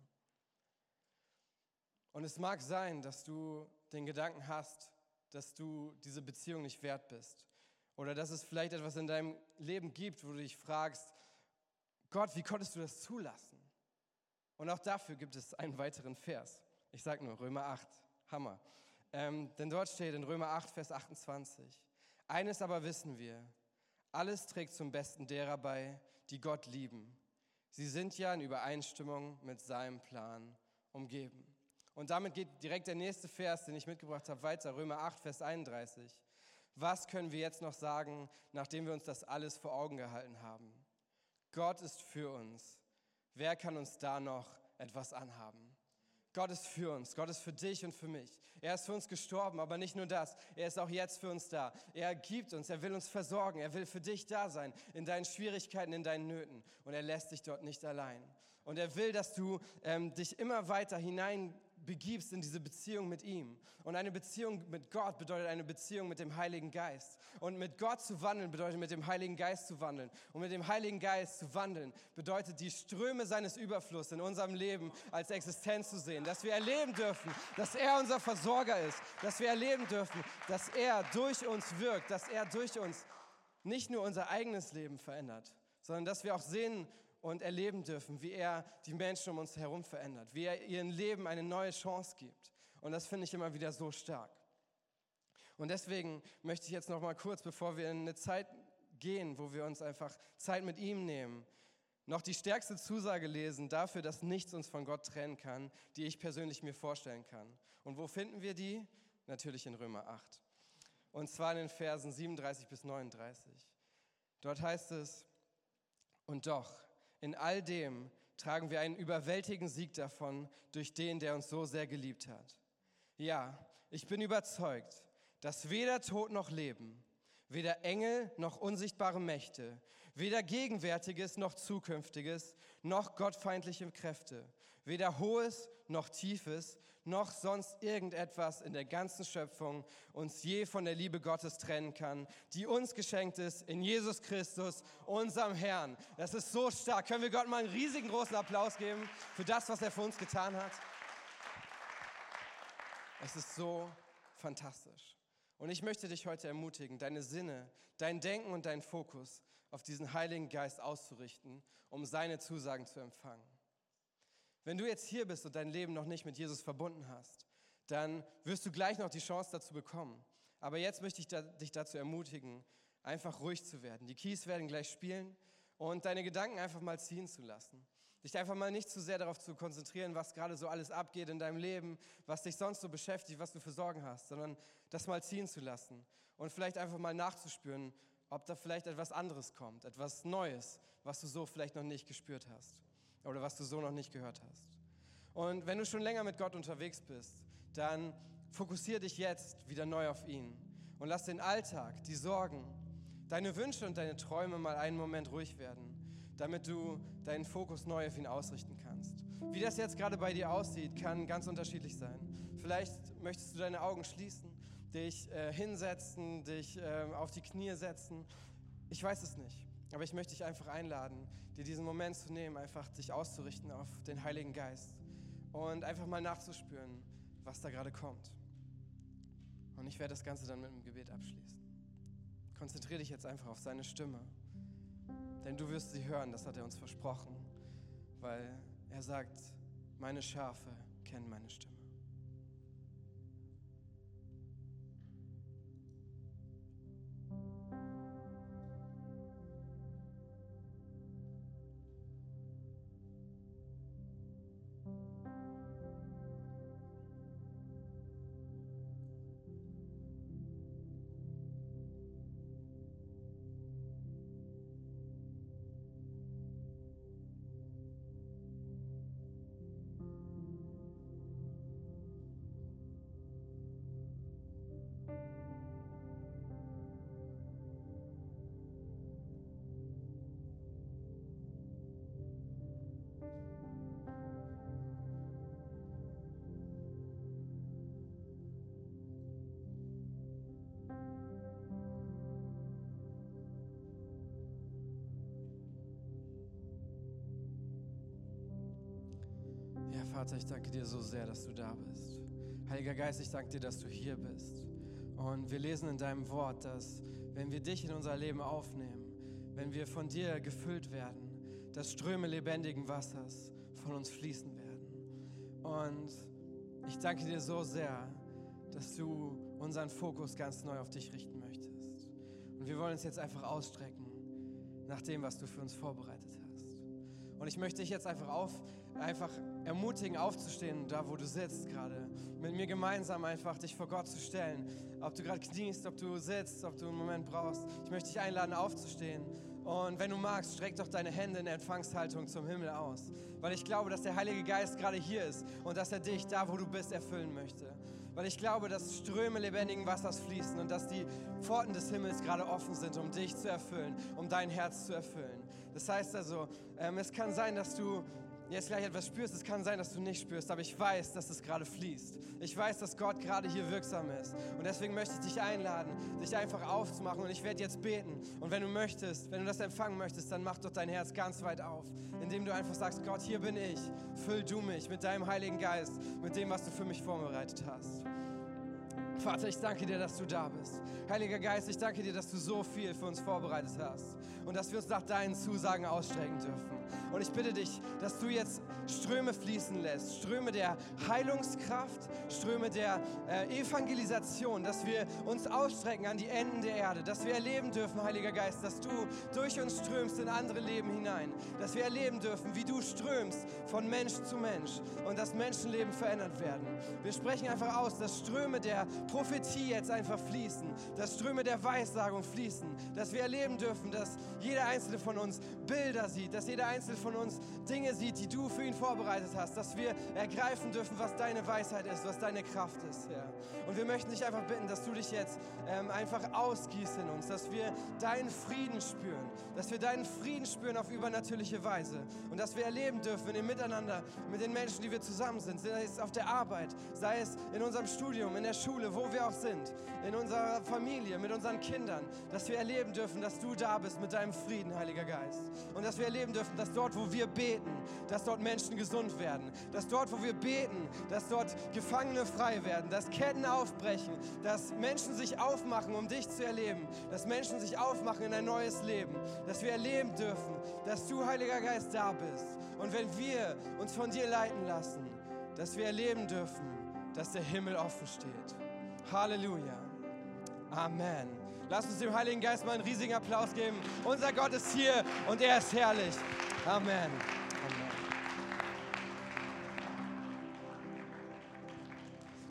[SPEAKER 3] Und es mag sein, dass du den Gedanken hast, dass du diese Beziehung nicht wert bist. Oder dass es vielleicht etwas in deinem Leben gibt, wo du dich fragst, Gott, wie konntest du das zulassen? Und auch dafür gibt es einen weiteren Vers. Ich sage nur Römer 8, Hammer. Ähm, denn dort steht in Römer 8, Vers 28, eines aber wissen wir, alles trägt zum Besten derer bei, die Gott lieben. Sie sind ja in Übereinstimmung mit seinem Plan umgeben. Und damit geht direkt der nächste Vers, den ich mitgebracht habe, weiter, Römer 8, Vers 31. Was können wir jetzt noch sagen, nachdem wir uns das alles vor Augen gehalten haben? Gott ist für uns. Wer kann uns da noch etwas anhaben? Gott ist für uns, Gott ist für dich und für mich. Er ist für uns gestorben, aber nicht nur das, er ist auch jetzt für uns da. Er gibt uns, er will uns versorgen, er will für dich da sein, in deinen Schwierigkeiten, in deinen Nöten. Und er lässt dich dort nicht allein. Und er will, dass du ähm, dich immer weiter hinein begibst in diese Beziehung mit ihm. Und eine Beziehung mit Gott bedeutet eine Beziehung mit dem Heiligen Geist. Und mit Gott zu wandeln bedeutet mit dem Heiligen Geist zu wandeln. Und mit dem Heiligen Geist zu wandeln bedeutet die Ströme seines Überflusses in unserem Leben als Existenz zu sehen. Dass wir erleben dürfen, dass er unser Versorger ist. Dass wir erleben dürfen, dass er durch uns wirkt. Dass er durch uns nicht nur unser eigenes Leben verändert, sondern dass wir auch sehen und erleben dürfen, wie er die Menschen um uns herum verändert, wie er ihren Leben eine neue Chance gibt. Und das finde ich immer wieder so stark. Und deswegen möchte ich jetzt noch mal kurz, bevor wir in eine Zeit gehen, wo wir uns einfach Zeit mit ihm nehmen, noch die stärkste Zusage lesen dafür, dass nichts uns von Gott trennen kann, die ich persönlich mir vorstellen kann. Und wo finden wir die? Natürlich in Römer 8. Und zwar in den Versen 37 bis 39. Dort heißt es, und doch, in all dem tragen wir einen überwältigenden Sieg davon durch den, der uns so sehr geliebt hat. Ja, ich bin überzeugt, dass weder Tod noch Leben, weder Engel noch unsichtbare Mächte, weder Gegenwärtiges noch Zukünftiges, noch gottfeindliche Kräfte, weder Hohes noch Tiefes, noch sonst irgendetwas in der ganzen Schöpfung uns je von der Liebe Gottes trennen kann, die uns geschenkt ist in Jesus Christus, unserem Herrn. Das ist so stark. Können wir Gott mal einen riesigen großen Applaus geben für das, was er für uns getan hat? Es ist so fantastisch. Und ich möchte dich heute ermutigen, deine Sinne, dein Denken und deinen Fokus auf diesen Heiligen Geist auszurichten, um seine Zusagen zu empfangen. Wenn du jetzt hier bist und dein Leben noch nicht mit Jesus verbunden hast, dann wirst du gleich noch die Chance dazu bekommen. Aber jetzt möchte ich da, dich dazu ermutigen, einfach ruhig zu werden. Die Keys werden gleich spielen und deine Gedanken einfach mal ziehen zu lassen. Dich einfach mal nicht zu sehr darauf zu konzentrieren, was gerade so alles abgeht in deinem Leben, was dich sonst so beschäftigt, was du für Sorgen hast, sondern das mal ziehen zu lassen und vielleicht einfach mal nachzuspüren, ob da vielleicht etwas anderes kommt, etwas Neues, was du so vielleicht noch nicht gespürt hast oder was du so noch nicht gehört hast. Und wenn du schon länger mit Gott unterwegs bist, dann fokussiere dich jetzt wieder neu auf ihn und lass den Alltag, die Sorgen, deine Wünsche und deine Träume mal einen Moment ruhig werden, damit du deinen Fokus neu auf ihn ausrichten kannst. Wie das jetzt gerade bei dir aussieht, kann ganz unterschiedlich sein. Vielleicht möchtest du deine Augen schließen, dich äh, hinsetzen, dich äh, auf die Knie setzen. Ich weiß es nicht. Aber ich möchte dich einfach einladen, dir diesen Moment zu nehmen, einfach dich auszurichten auf den Heiligen Geist und einfach mal nachzuspüren, was da gerade kommt. Und ich werde das Ganze dann mit einem Gebet abschließen. Konzentriere dich jetzt einfach auf seine Stimme, denn du wirst sie hören, das hat er uns versprochen, weil er sagt, meine Schafe kennen meine Stimme. Vater, ich danke dir so sehr, dass du da bist. Heiliger Geist, ich danke dir, dass du hier bist. Und wir lesen in deinem Wort, dass wenn wir dich in unser Leben aufnehmen, wenn wir von dir gefüllt werden, dass Ströme lebendigen Wassers von uns fließen werden. Und ich danke dir so sehr, dass du unseren Fokus ganz neu auf dich richten möchtest. Und wir wollen uns jetzt einfach ausstrecken nach dem, was du für uns vorbereitet hast. Und ich möchte dich jetzt einfach auf, einfach ermutigen, aufzustehen, da wo du sitzt gerade. Mit mir gemeinsam einfach dich vor Gott zu stellen. Ob du gerade kniest, ob du sitzt, ob du einen Moment brauchst. Ich möchte dich einladen, aufzustehen. Und wenn du magst, streck doch deine Hände in der Empfangshaltung zum Himmel aus. Weil ich glaube, dass der Heilige Geist gerade hier ist und dass er dich da, wo du bist, erfüllen möchte. Weil ich glaube, dass Ströme lebendigen Wassers fließen und dass die Pforten des Himmels gerade offen sind, um dich zu erfüllen, um dein Herz zu erfüllen. Das heißt also, ähm, es kann sein, dass du jetzt gleich etwas spürst. Es kann sein, dass du nicht spürst, aber ich weiß, dass es gerade fließt. Ich weiß, dass Gott gerade hier wirksam ist. Und deswegen möchte ich dich einladen, dich einfach aufzumachen. Und ich werde jetzt beten. Und wenn du möchtest, wenn du das empfangen möchtest, dann mach doch dein Herz ganz weit auf, indem du einfach sagst, Gott, hier bin ich. Füll du mich mit deinem Heiligen Geist, mit dem, was du für mich vorbereitet hast. Vater, ich danke dir, dass du da bist. Heiliger Geist, ich danke dir, dass du so viel für uns vorbereitet hast und dass wir uns nach deinen Zusagen ausstrecken dürfen. Und ich bitte dich, dass du jetzt Ströme fließen lässt, Ströme der Heilungskraft, Ströme der äh, Evangelisation, dass wir uns ausstrecken an die Enden der Erde, dass wir erleben dürfen, Heiliger Geist, dass du durch uns strömst in andere Leben hinein, dass wir erleben dürfen, wie du strömst von Mensch zu Mensch und dass Menschenleben verändert werden. Wir sprechen einfach aus, dass Ströme der Prophetie jetzt einfach fließen, dass Ströme der Weissagung fließen, dass wir erleben dürfen, dass jeder einzelne von uns Bilder sieht, dass jeder einzelne von uns Dinge sieht, die du für ihn vorbereitet hast, dass wir ergreifen dürfen, was deine Weisheit ist, was deine Kraft ist, Herr. Und wir möchten dich einfach bitten, dass du dich jetzt ähm, einfach ausgießt in uns, dass wir deinen Frieden spüren, dass wir deinen Frieden spüren auf übernatürliche Weise und dass wir erleben dürfen im Miteinander mit den Menschen, die wir zusammen sind, sei es auf der Arbeit, sei es in unserem Studium, in der Schule, wo wir auch sind, in unserer Familie, mit unseren Kindern, dass wir erleben dürfen, dass du da bist mit deinem Frieden, Heiliger Geist. Und dass wir erleben dürfen, dass dort, wo wir beten, dass dort Menschen gesund werden, dass dort, wo wir beten, dass dort Gefangene frei werden, dass Ketten aufbrechen, dass Menschen sich aufmachen, um dich zu erleben, dass Menschen sich aufmachen in ein neues Leben, dass wir erleben dürfen, dass du, Heiliger Geist, da bist. Und wenn wir uns von dir leiten lassen, dass wir erleben dürfen, dass der Himmel offen steht. Halleluja. Amen. Lass uns dem Heiligen Geist mal einen riesigen Applaus geben. Unser Gott ist hier und er ist herrlich. Amen.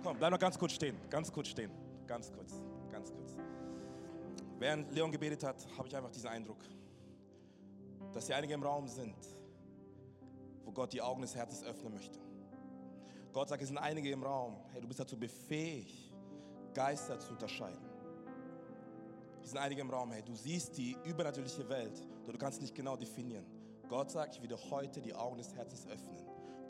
[SPEAKER 4] Komm, bleib noch ganz kurz stehen. Ganz kurz stehen. Ganz kurz. Ganz kurz. Während Leon gebetet hat, habe ich einfach diesen Eindruck, dass hier einige im Raum sind, wo Gott die Augen des Herzens öffnen möchte. Gott sagt, es sind einige im Raum. Hey, du bist dazu befähigt, Geister zu unterscheiden. Es sind einige im Raum. Hey, du siehst die übernatürliche Welt, doch du kannst nicht genau definieren. Gott sagt, ich will dir heute die Augen des Herzens öffnen,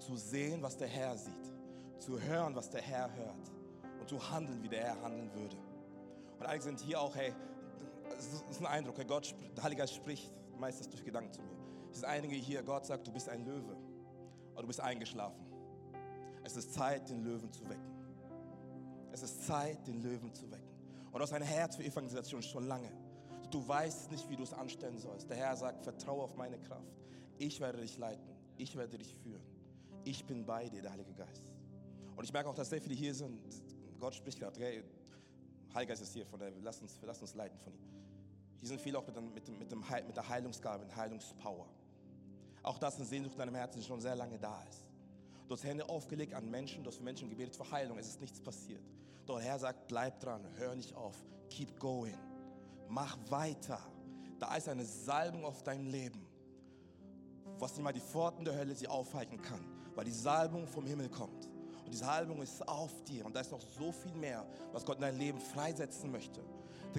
[SPEAKER 4] zu sehen, was der Herr sieht, zu hören, was der Herr hört und zu handeln, wie der Herr handeln würde. Und einige sind hier auch, hey, es ist ein Eindruck, hey, Gott, der Heilige Geist spricht meistens durch Gedanken zu mir. Es sind einige hier, Gott sagt, du bist ein Löwe, aber du bist eingeschlafen. Es ist Zeit, den Löwen zu wecken. Es ist Zeit, den Löwen zu wecken. Und aus ein Herz für Evangelisation schon lange. Du weißt nicht, wie du es anstellen sollst. Der Herr sagt, vertraue auf meine Kraft. Ich werde dich leiten. Ich werde dich führen. Ich bin bei dir, der Heilige Geist. Und ich merke auch, dass sehr viele hier sind. Gott spricht gerade, hey, Heiliger Geist ist hier, von der, lass uns, lass uns leiten von ihm. Hier sind viele auch mit, mit, mit, dem, mit der Heilungsgabe, mit Heilungspower. Auch das eine Sehnsucht in deinem Herzen, die schon sehr lange da ist. Du hast Hände aufgelegt an Menschen, du hast für Menschen gebetet für Heilung, es ist nichts passiert. Doch der Herr sagt, bleib dran, hör nicht auf, keep going, mach weiter. Da ist eine Salbung auf dein Leben, was nicht mal die Pforten der Hölle sie aufhalten kann, weil die Salbung vom Himmel kommt. Und die Salbung ist auf dir und da ist noch so viel mehr, was Gott in dein Leben freisetzen möchte.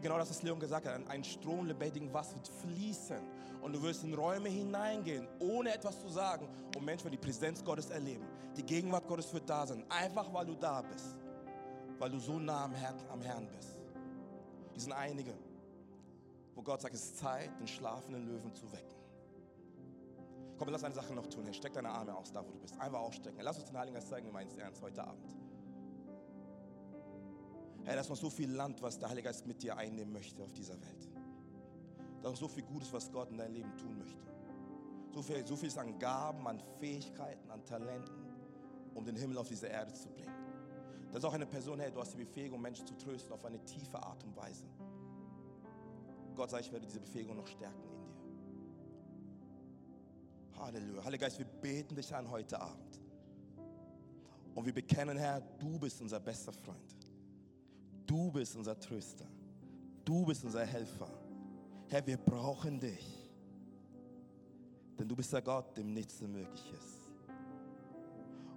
[SPEAKER 4] Genau das, was Leon gesagt hat, ein Strom lebendigen Wasser wird fließen und du wirst in Räume hineingehen, ohne etwas zu sagen und Menschen werden die Präsenz Gottes erleben. Die Gegenwart Gottes wird da sein, einfach weil du da bist weil du so nah am Herrn, am Herrn bist. Hier sind einige, wo Gott sagt, es ist Zeit, den schlafenden Löwen zu wecken. Komm, lass eine Sache noch tun. Hey, streck deine Arme aus, da wo du bist. Einfach ausstrecken. Lass uns den Heiligen Geist zeigen, du meinst ernst heute Abend. Herr, da ist noch so viel Land, was der Heilige Geist mit dir einnehmen möchte auf dieser Welt. Da ist noch so viel Gutes, was Gott in deinem Leben tun möchte. So viel, so viel an Gaben, an Fähigkeiten, an Talenten, um den Himmel auf diese Erde zu bringen. Das ist auch eine Person, hey, du hast die Befähigung, Menschen zu trösten auf eine tiefe Art und Weise. Gott sei, ich werde diese Befähigung noch stärken. Halleluja. Heiliger Geist, wir beten dich an heute Abend. Und wir bekennen, Herr, du bist unser bester Freund. Du bist unser Tröster. Du bist unser Helfer. Herr, wir brauchen dich. Denn du bist der Gott, dem nichts unmöglich ist.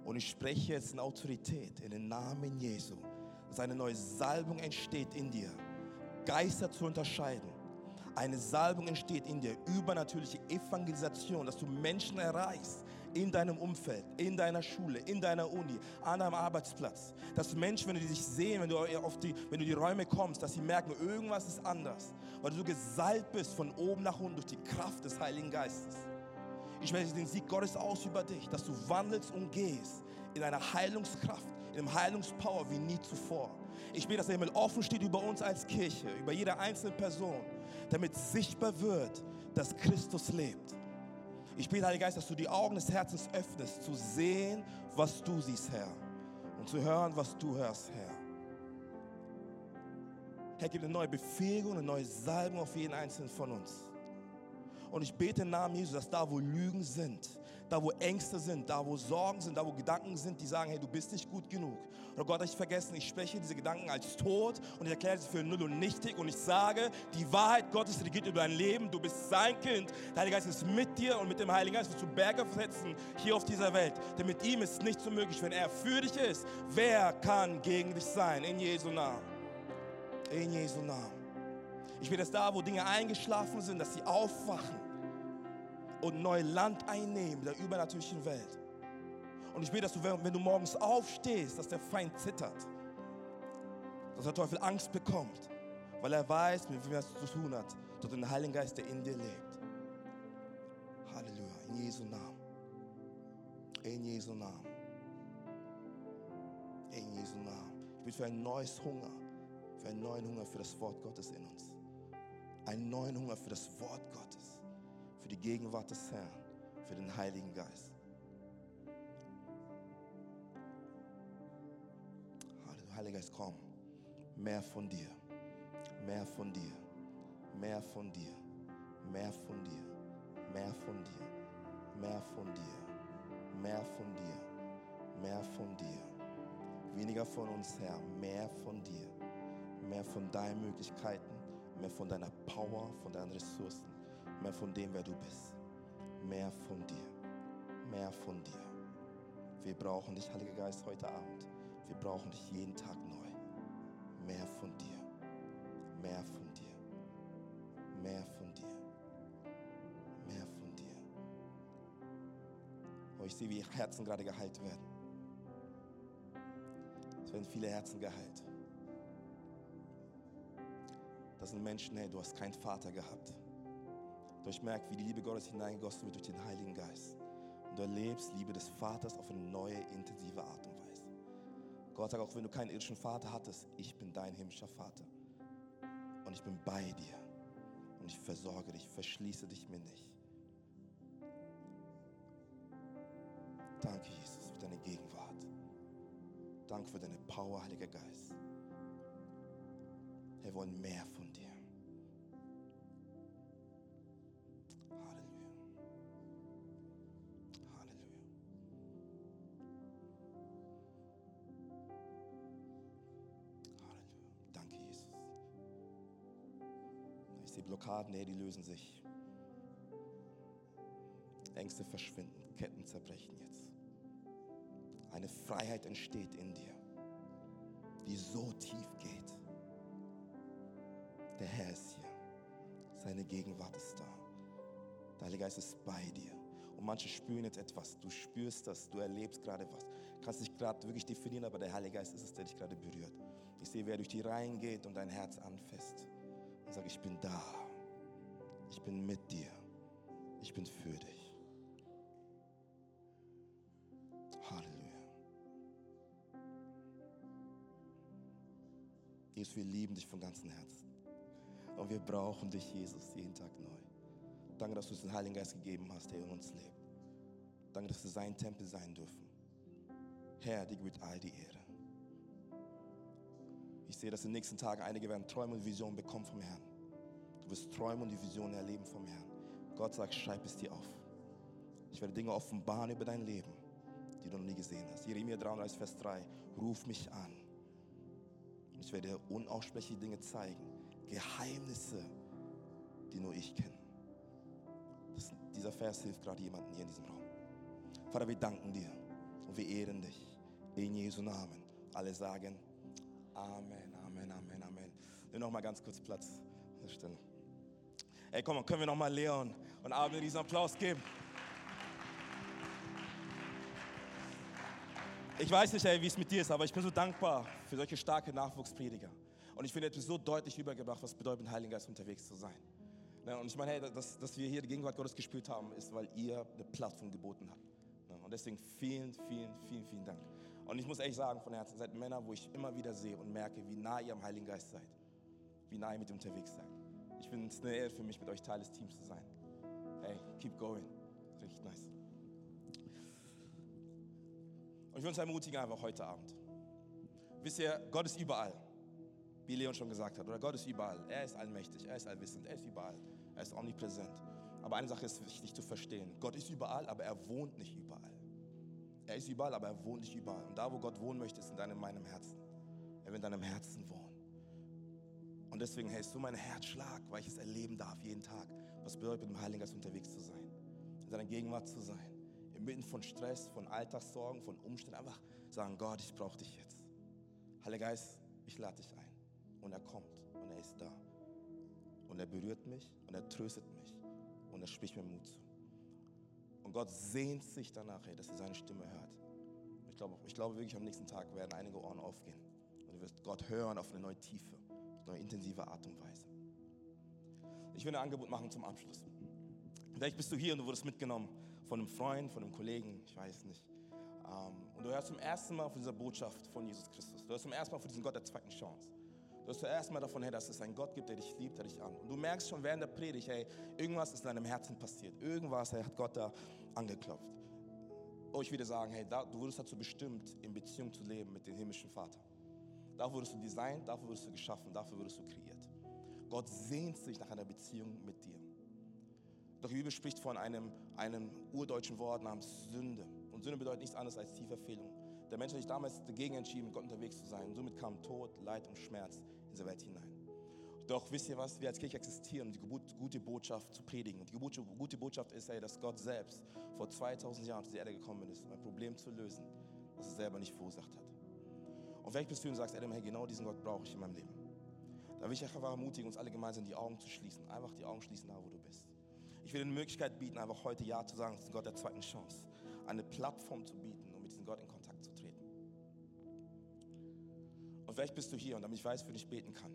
[SPEAKER 4] Und ich spreche jetzt in Autorität, in den Namen Jesu, dass eine neue Salbung entsteht in dir, Geister zu unterscheiden. Eine Salbung entsteht in dir, übernatürliche Evangelisation, dass du Menschen erreichst in deinem Umfeld, in deiner Schule, in deiner Uni, an deinem Arbeitsplatz. Dass Menschen, wenn du dich sehen, wenn du, auf die, wenn du die Räume kommst, dass sie merken, irgendwas ist anders, weil du gesalbt bist von oben nach unten durch die Kraft des Heiligen Geistes. Ich spreche den Sieg Gottes aus über dich, dass du wandelst und gehst in einer Heilungskraft, in Heilungspower wie nie zuvor. Ich bete, dass der Himmel offen steht über uns als Kirche, über jede einzelne Person, damit sichtbar wird, dass Christus lebt. Ich bete, Heiliger Geist, dass du die Augen des Herzens öffnest, zu sehen, was du siehst, Herr, und zu hören, was du hörst, Herr. Herr, gib eine neue Befähigung, eine neue Salbung auf jeden einzelnen von uns. Und ich bete im Namen Jesus, dass da, wo Lügen sind, da, wo Ängste sind, da, wo Sorgen sind, da, wo Gedanken sind, die sagen, hey, du bist nicht gut genug. Oder Gott, ich vergessen, ich spreche diese Gedanken als tot und ich erkläre sie für null und nichtig und ich sage, die Wahrheit Gottes regiert über dein Leben. Du bist sein Kind. Der Heilige Geist ist mit dir und mit dem Heiligen Geist wirst du Berge versetzen hier auf dieser Welt. Denn mit ihm ist nichts unmöglich. Wenn er für dich ist, wer kann gegen dich sein? In Jesu Namen. In Jesu Namen. Ich will, dass da, wo Dinge eingeschlafen sind, dass sie aufwachen und neu Land einnehmen der übernatürlichen Welt. Und ich will, dass du, wenn du morgens aufstehst, dass der Feind zittert, dass der Teufel Angst bekommt, weil er weiß, mit wem er es zu tun hat, durch den Heiligen Geist, der in dir lebt. Halleluja, in Jesu Namen. In Jesu Namen. In Jesu Namen. Ich bin für ein neues Hunger, für einen neuen Hunger für das Wort Gottes in uns. Einen neuen Hunger für das Wort Gottes, für die Gegenwart des Herrn, für den Heiligen Geist. Heiliger Geist, komm. Mehr von dir, mehr von dir, mehr von dir, mehr von dir, mehr von dir, mehr von dir, mehr von dir, mehr von dir. Weniger von uns, Herr, mehr von dir, mehr von deinen Möglichkeiten, mehr von deiner Power, von deinen Ressourcen, mehr von dem, wer du bist. Mehr von dir, mehr von dir. Wir brauchen dich, Heiliger Geist, heute Abend. Wir brauchen dich jeden Tag neu. Mehr von dir, mehr von dir, mehr von dir, mehr von dir. Oh, ich sehe, wie Herzen gerade geheilt werden. Es werden viele Herzen geheilt. Das sind Menschen, hey, du hast keinen Vater gehabt. Du hast merkt, wie die Liebe Gottes hineingegossen wird durch den Heiligen Geist. Und du erlebst Liebe des Vaters auf eine neue, intensive Art und Weise. Gott sagt auch, wenn du keinen irdischen Vater hattest, ich bin dein himmlischer Vater. Und ich bin bei dir. Und ich versorge dich, verschließe dich mir nicht. Danke, Jesus, für deine Gegenwart. Danke für deine Power, Heiliger Geist. Wir wollen mehr von dir. Sehe Blockaden, nee, die lösen sich. Ängste verschwinden, Ketten zerbrechen jetzt. Eine Freiheit entsteht in dir, die so tief geht. Der Herr ist hier. Seine Gegenwart ist da. Der Heilige Geist ist bei dir. Und manche spüren jetzt etwas. Du spürst das, du erlebst gerade was. Kannst dich gerade wirklich definieren, aber der Heilige Geist ist es, der dich gerade berührt. Ich sehe, wer durch die Reihen geht und dein Herz anfasst. Sagt, ich bin da. Ich bin mit dir. Ich bin für dich. Halleluja. Jesus, wir lieben dich von ganzem Herzen. Und wir brauchen dich, Jesus, jeden Tag neu. Danke, dass du uns den Heiligen Geist gegeben hast, der in uns lebt. Danke, dass wir sein Tempel sein dürfen. Herr, dir gebührt all die Ehre. Ich sehe, dass in den nächsten Tagen einige werden Träume und Visionen bekommen vom Herrn. Du wirst Träume und die Visionen erleben vom Herrn. Gott sagt, schreib es dir auf. Ich werde Dinge offenbaren über dein Leben, die du noch nie gesehen hast. Jeremia 33, Vers 3. Ruf mich an. Ich werde dir unaussprechliche Dinge zeigen. Geheimnisse, die nur ich kenne. Das, dieser Vers hilft gerade jemandem hier in diesem Raum. Vater, wir danken dir und wir ehren dich. In Jesu Namen. Alle sagen Amen, Amen, Amen, Amen. Nimm noch mal ganz kurz Platz Stelle. Ey, komm können wir noch mal Leon und Abel diesen Applaus geben? Ich weiß nicht, ey, wie es mit dir ist, aber ich bin so dankbar für solche starke Nachwuchsprediger. Und ich finde, du hast so deutlich übergebracht, was bedeutet, mit Heiligen Geist unterwegs zu sein. Ne, und ich meine, hey, dass, dass wir hier die Gegenwart Gottes gespürt haben, ist, weil ihr eine Plattform geboten habt. Ne, und deswegen vielen, vielen, vielen, vielen Dank. Und ich muss echt sagen, von Herzen, seid Männer, wo ich immer wieder sehe und merke, wie nah ihr am Heiligen Geist seid. Wie nah ihr mit ihm unterwegs seid. Ich finde es eine Ehre für mich, mit euch Teil des Teams zu sein. Hey, keep going. Richtig nice. Und ich will uns ermutigen einfach heute Abend. Wisst ihr, Gott ist überall. Wie Leon schon gesagt hat. Oder Gott ist überall. Er ist allmächtig, er ist allwissend, er ist überall. Er ist omnipräsent. Aber eine Sache ist wichtig zu verstehen. Gott ist überall, aber er wohnt nicht überall. Er ist überall, aber er wohnt nicht überall. Und da, wo Gott wohnen möchte, ist in deinem, meinem Herzen. Er will in deinem Herzen. Und deswegen, hey, ist so mein Herzschlag, weil ich es erleben darf, jeden Tag. Was bedeutet, mit dem Heiligen Geist unterwegs zu sein. In seiner Gegenwart zu sein. Inmitten von Stress, von Alltagssorgen, von Umständen. Einfach sagen, Gott, ich brauche dich jetzt. Heiliger Geist, ich lade dich ein. Und er kommt und er ist da. Und er berührt mich und er tröstet mich. Und er spricht mir Mut zu. Und Gott sehnt sich danach, dass er seine Stimme hört. Ich glaube, ich glaube wirklich, am nächsten Tag werden einige Ohren aufgehen. Und du wirst Gott hören auf eine neue Tiefe, auf eine intensive Art und Weise. Ich will ein Angebot machen zum Abschluss. Vielleicht bist du hier und du wurdest mitgenommen von einem Freund, von einem Kollegen, ich weiß nicht. Ähm, und du hörst zum ersten Mal von dieser Botschaft von Jesus Christus. Du hörst zum ersten Mal von diesem Gott der zweiten Chance. Du hörst zum ersten Mal davon, hey, dass es einen Gott gibt, der dich liebt, der dich an. Und du merkst schon während der Predigt, hey, irgendwas ist in deinem Herzen passiert. Irgendwas hat Gott da angeklopft. Oh, ich würde sagen, hey, du wurdest dazu bestimmt, in Beziehung zu leben mit dem himmlischen Vater. Dafür wurdest du designt, dafür wurdest du geschaffen, dafür wurdest du kreiert. Gott sehnt sich nach einer Beziehung mit dir. Doch die Bibel spricht von einem, einem urdeutschen Wort namens Sünde. Und Sünde bedeutet nichts anderes als tiefe Fehlung. Der Mensch hat sich damals dagegen entschieden, mit Gott unterwegs zu sein. Und somit kam Tod, Leid und Schmerz in diese Welt hinein. Doch wisst ihr was? Wir als Kirche existieren, um die gute Botschaft zu predigen. Und die gute Botschaft ist, hey, dass Gott selbst vor 2000 Jahren auf diese Erde gekommen ist, um ein Problem zu lösen, das er selber nicht verursacht hat. Und vielleicht bist du und sagst, Adam, hey, genau diesen Gott brauche ich in meinem Leben. Da will ich einfach ermutigen, uns alle gemeinsam die Augen zu schließen. Einfach die Augen schließen, da wo du bist. Ich will dir eine Möglichkeit bieten, einfach heute Ja zu sagen, das ist ein Gott der zweiten Chance. Eine Plattform zu bieten, um mit diesem Gott in Kontakt zu treten. Und vielleicht bist du hier und damit ich weiß, für dich beten kann.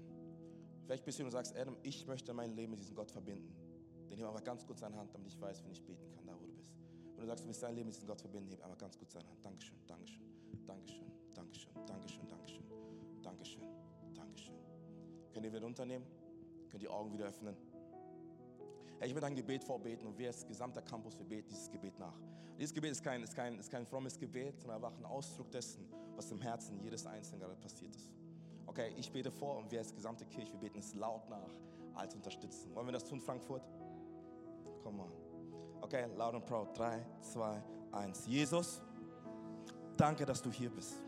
[SPEAKER 4] Vielleicht bist du hier und sagst, Adam, ich möchte mein Leben mit diesem Gott verbinden. Dann heb einfach ganz kurz deine Hand, damit ich weiß, wenn ich beten kann, da wo du bist. Wenn du sagst, du willst dein Leben mit diesem Gott verbinden, heb einfach ganz kurz deine Hand. Dankeschön, Dankeschön, Dankeschön, Dankeschön, Dankeschön, Dankeschön, Dankeschön, Dankeschön. Könnt ihr wieder runternehmen? Könnt die Augen wieder öffnen? Ich werde ein Gebet vorbeten und wir als gesamter Campus, wir beten dieses Gebet nach. Dieses Gebet ist kein, ist, kein, ist kein frommes Gebet, sondern einfach ein Ausdruck dessen, was im Herzen jedes Einzelnen gerade passiert ist. Okay, ich bete vor und wir als gesamte Kirche, wir beten es laut nach, als unterstützen. Wollen wir das tun, Frankfurt? Come on. Okay, loud and proud. 3, 2, 1. Jesus, danke, dass du hier bist.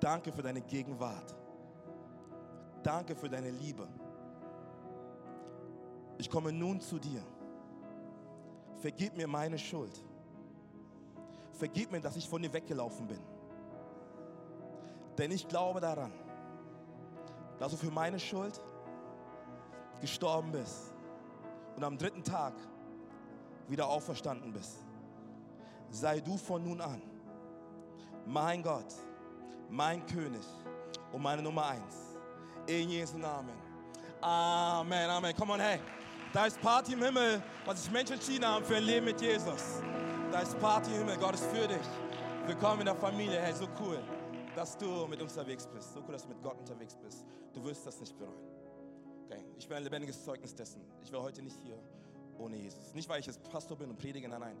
[SPEAKER 4] Danke für deine Gegenwart. Danke für deine Liebe. Ich komme nun zu dir. Vergib mir meine Schuld. Vergib mir, dass ich von dir weggelaufen bin. Denn ich glaube daran, dass du für meine Schuld gestorben bist und am dritten Tag wieder auferstanden bist. Sei du von nun an mein Gott, mein König und meine Nummer eins. In Jesu Namen. Amen, Amen. Come on, hey. Da ist Party im Himmel, was sich Menschen entschieden haben für ein Leben mit Jesus. Da ist Party im Himmel, Gott ist für dich. Willkommen in der Familie, hey, so cool, dass du mit uns unterwegs bist. So cool, dass du mit Gott unterwegs bist. Du wirst das nicht bereuen. Okay, ich bin ein lebendiges Zeugnis dessen. Ich war heute nicht hier, ohne Jesus. Nicht, weil ich jetzt Pastor bin und predige, nein, nein.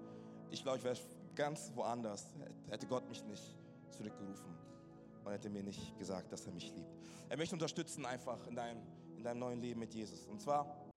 [SPEAKER 4] Ich glaube, ich wäre ganz woanders, hätte Gott mich nicht zurückgerufen und hätte mir nicht gesagt, dass er mich liebt. Er möchte unterstützen einfach in deinem, in deinem neuen Leben mit Jesus. Und zwar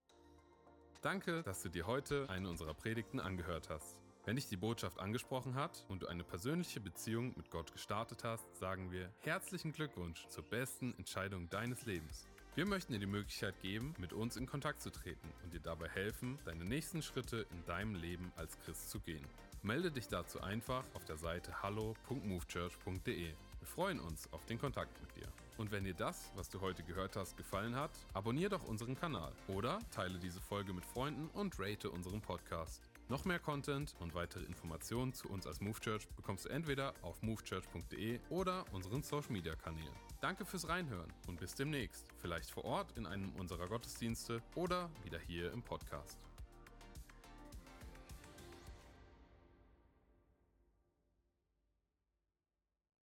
[SPEAKER 1] Danke, dass du dir heute eine unserer Predigten angehört hast. Wenn dich die Botschaft angesprochen hat und du eine persönliche Beziehung mit Gott gestartet hast, sagen wir herzlichen Glückwunsch zur besten Entscheidung deines Lebens. Wir möchten dir die Möglichkeit geben, mit uns in Kontakt zu treten und dir dabei helfen, deine nächsten Schritte in deinem Leben als Christ zu gehen. Melde dich dazu einfach auf der Seite hallo.movechurch.de. Wir freuen uns auf den Kontakt mit dir. Und wenn dir das, was du heute gehört hast, gefallen hat, abonnier doch unseren Kanal oder teile diese Folge mit Freunden und rate unseren Podcast. Noch mehr Content und weitere Informationen zu uns als Move Church bekommst du entweder auf movechurch.de oder unseren Social Media Kanälen. Danke fürs Reinhören und bis demnächst. Vielleicht vor Ort in einem unserer Gottesdienste oder wieder hier im Podcast.